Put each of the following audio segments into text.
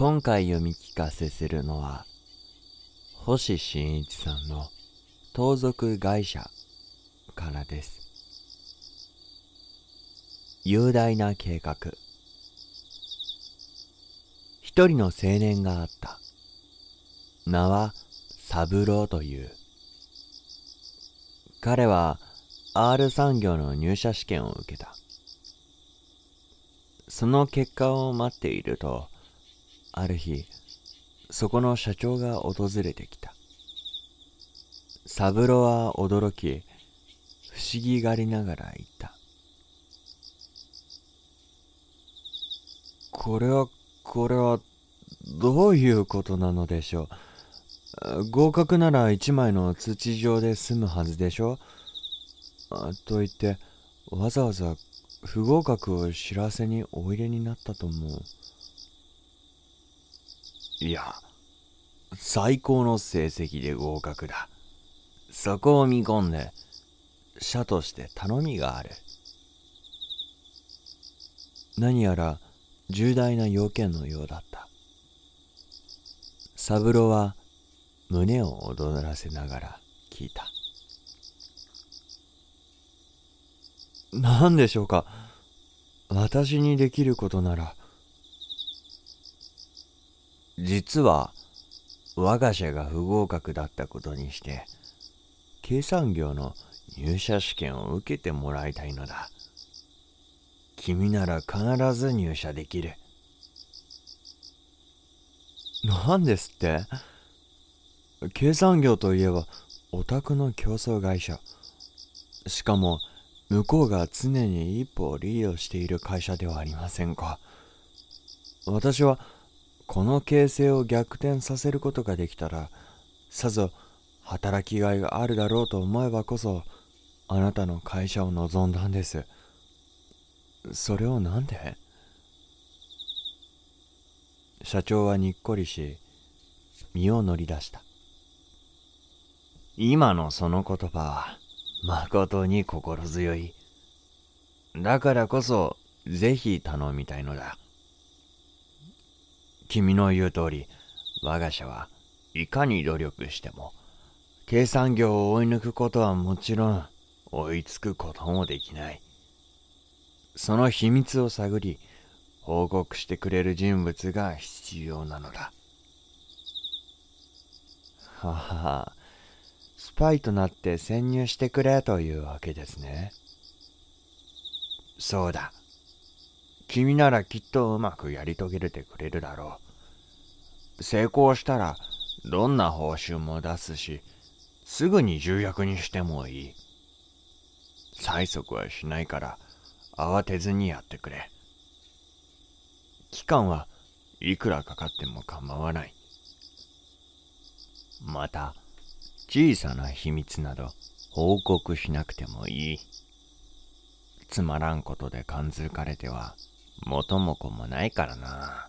今回読み聞かせするのは星新一さんの盗賊会社からです。雄大な計画。一人の青年があった。名は三郎という。彼は R 産業の入社試験を受けた。その結果を待っているとある日そこの社長が訪れてきた。三郎は驚き不思議がりながら言った。これはこれはどういうことなのでしょう？合格なら1枚の通知状で済むはずでしょ？と言ってわざわざ不合格を知らせにおいでになったと思う。いや最高の成績で合格だ。そこを見込んで社として頼みがある。何やら重大な要件のようだった。三郎は胸を躍らせながら聞いた。何でしょうか。私にできることなら実は我が社が不合格だったことにして計算業の入社試験を受けてもらいたいのだ。君なら必ず入社できる。何ですって？計算業といえばオタクの競争会社。しかも向こうが常に一歩をリードしている会社ではありませんか。私はこの形勢を逆転させることができたらさぞ働きがいがあるだろうと思えばこそあなたの会社を望んだんです。それをなんで？社長はにっこりし身を乗り出した。今のその言葉は誠に心強い。だからこそぜひ頼みたいのだ。君の言う通り、我が社はいかに努力しても、計算業を追い抜くことはもちろん、追いつくこともできない。その秘密を探り、報告してくれる人物が必要なのだ。はは、スパイとなって潜入してくれというわけですね。そうだ。君ならきっとうまくやり遂げてくれるだろう。成功したらどんな報酬も出すし、すぐに重役にしてもいい。催促はしないから慌てずにやってくれ。期間はいくらかかっても構わない。また、小さな秘密など報告しなくてもいい。つまらんことで感づかれては元も子もないからな。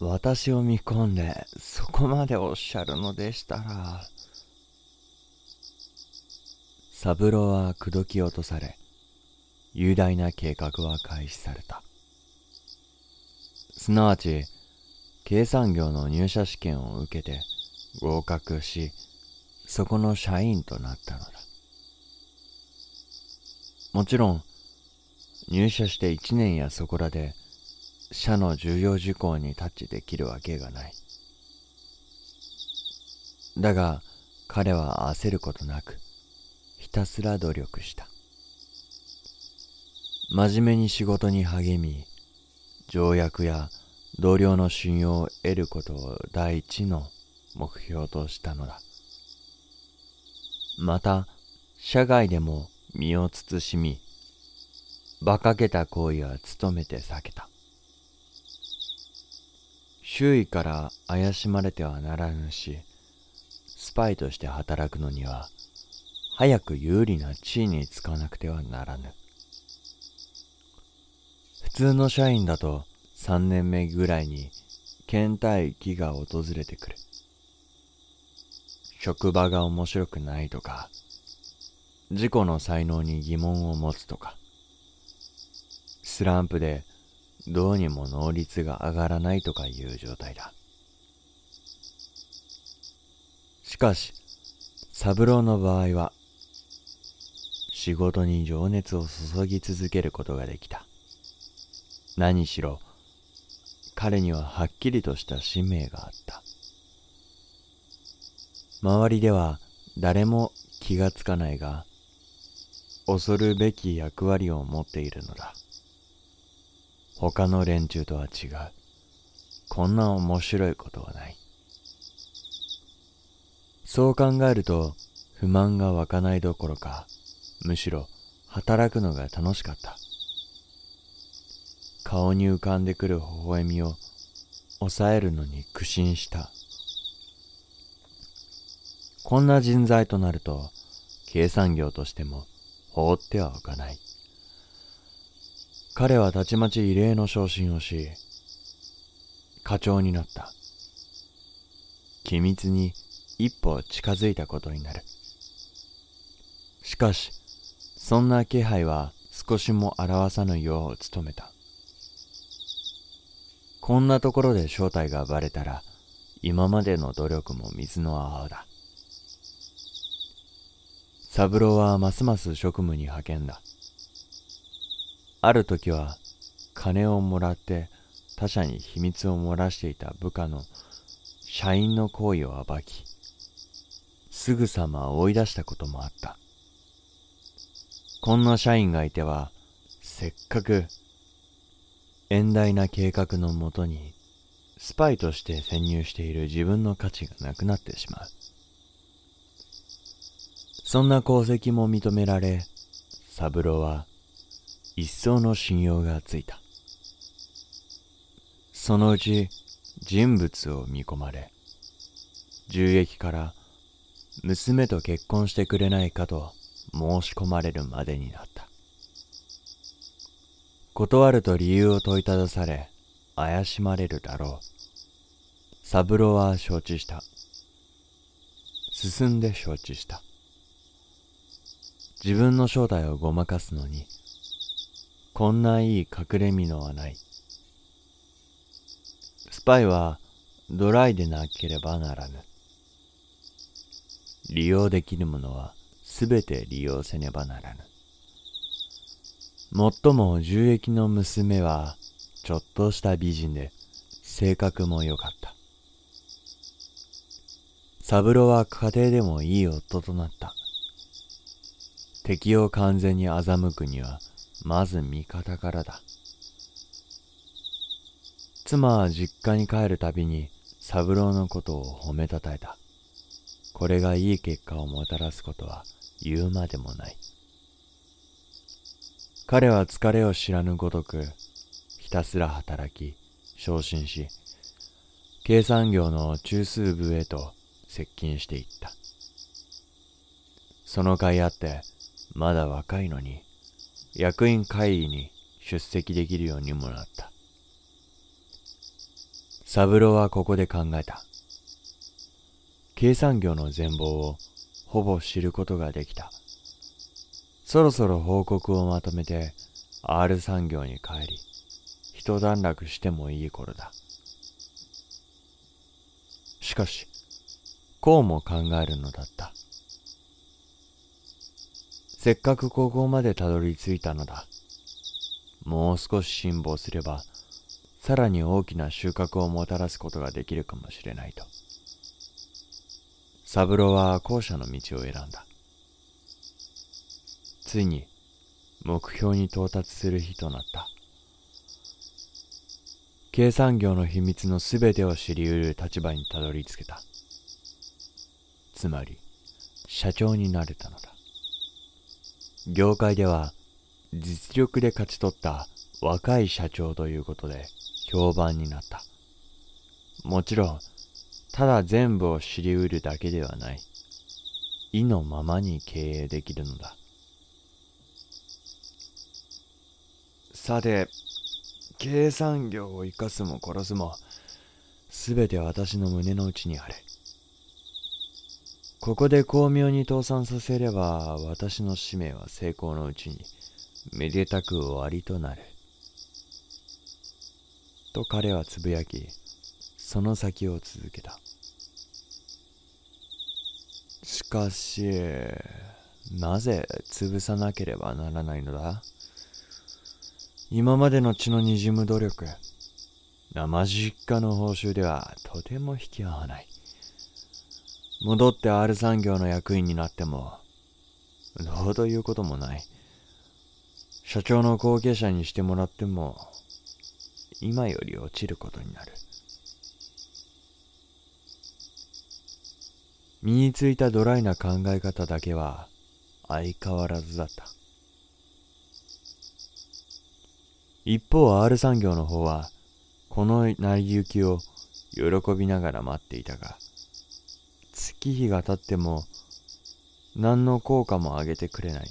私を見込んでそこまでおっしゃるのでしたら。三郎は口説き落とされ、雄大な計画は開始された。すなわち、計算業の入社試験を受けて合格し、そこの社員となったのだ。もちろん、入社して1年やそこらで社の重要事項にタッチできるわけがない。だが彼は焦ることなくひたすら努力した。真面目に仕事に励み、条約や同僚の信用を得ることを第一の目標としたのだ。また、社外でも身を慎み、馬鹿げた行為は努めて避けた。周囲から怪しまれてはならぬし、スパイとして働くのには、早く有利な地位につかなくてはならぬ。普通の社員だと3年目ぐらいに倦怠期が訪れてくる。職場が面白くないとか、自己の才能に疑問を持つとか、スランプでどうにも能率が上がらないとかいう状態だ。しかし、三郎の場合は、仕事に情熱を注ぎ続けることができた。何しろ、彼にははっきりとした使命があった。周りでは誰も気がつかないが、恐るべき役割を持っているのだ。他の連中とは違う。こんな面白いことはない。そう考えると不満が湧かないどころか、むしろ働くのが楽しかった。顔に浮かんでくる微笑みを抑えるのに苦心した。こんな人材となると、計算業としても放ってはおかない。彼はたちまち異例の昇進をし、課長になった。機密に一歩近づいたことになる。しかし、そんな気配は少しも表さぬよう努めた。こんなところで正体がバレたら、今までの努力も水の泡だ。三郎はますます職務に派遣だ。ある時は、金をもらって他者に秘密を漏らしていた部下の社員の行為を暴き、すぐさま追い出したこともあった。こんな社員がいては、せっかく、遠大な計画のもとに、スパイとして潜入している自分の価値がなくなってしまう。そんな功績も認められ、三郎は一層の信用がついた。そのうち人物を見込まれ、銃撃から娘と結婚してくれないかと申し込まれるまでになった。断ると理由を問いただされ、怪しまれるだろう。三郎は承知した。進んで承知した。自分の正体をごまかすのに、こんないい隠れ蓑はない。スパイはドライでなければならぬ。利用できるものはすべて利用せねばならぬ。もっとも重役の娘はちょっとした美人で性格も良かった。三郎は家庭でもいい夫となった。敵を完全に欺くにはまず味方からだ。妻は実家に帰るたびに三郎のことを褒めたたえた。これがいい結果をもたらすことは言うまでもない。彼は疲れを知らぬごとく、ひたすら働き、昇進し、計算業の中枢部へと接近していった。その甲斐あって、まだ若いのに、役員会議に出席できるようにもなった。三郎はここで考えた。計算業の全貌をほぼ知ることができた。そろそろ報告をまとめて R 産業に帰り、一段落してもいい頃だ。しかし、こうも考えるのだった。せっかくここまでたどり着いたのだ。もう少し辛抱すれば、さらに大きな収穫をもたらすことができるかもしれないと。三郎は後者の道を選んだ。ついに目標に到達する日となった。計算業の秘密のすべてを知り得る立場にたどり着けた。つまり、社長になれたのだ。業界では実力で勝ち取った若い社長ということで評判になった。もちろん、ただ全部を知り得るだけではない。意のままに経営できるのだ。さて、計算業を生かすも殺すも、すべて私の胸の内にある。ここで巧妙に倒産させれば、私の使命は成功のうちに、めでたく終わりとなる。と彼はつぶやきその先を続けた。しかしなぜ潰さなければならないのだ？今までの血のにじむ努力生実家の報酬ではとても引き合わない。戻って R 産業の役員になってもどうということもない。社長の後継者にしてもらっても今より落ちることになる。身についたドライな考え方だけは相変わらずだった。一方 R 産業の方はこの成り行きを喜びながら待っていたが月日が経っても何の効果も上げてくれない。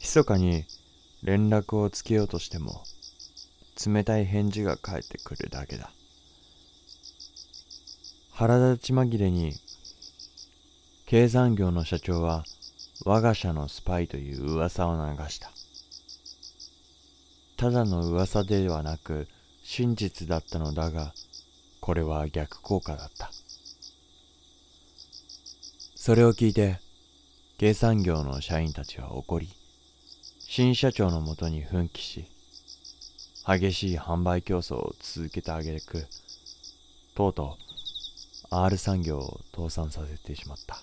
密かに連絡をつけようとしても冷たい返事が返ってくるだけだ。腹立ち紛れに経産業の社長は我が社のスパイという噂を流した。ただの噂ではなく真実だったのだがこれは逆効果だった。それを聞いて経産業の社員たちは怒り新社長のもとに奮起し激しい販売競争を続けてあげくとうとう R 産業を倒産させてしまった。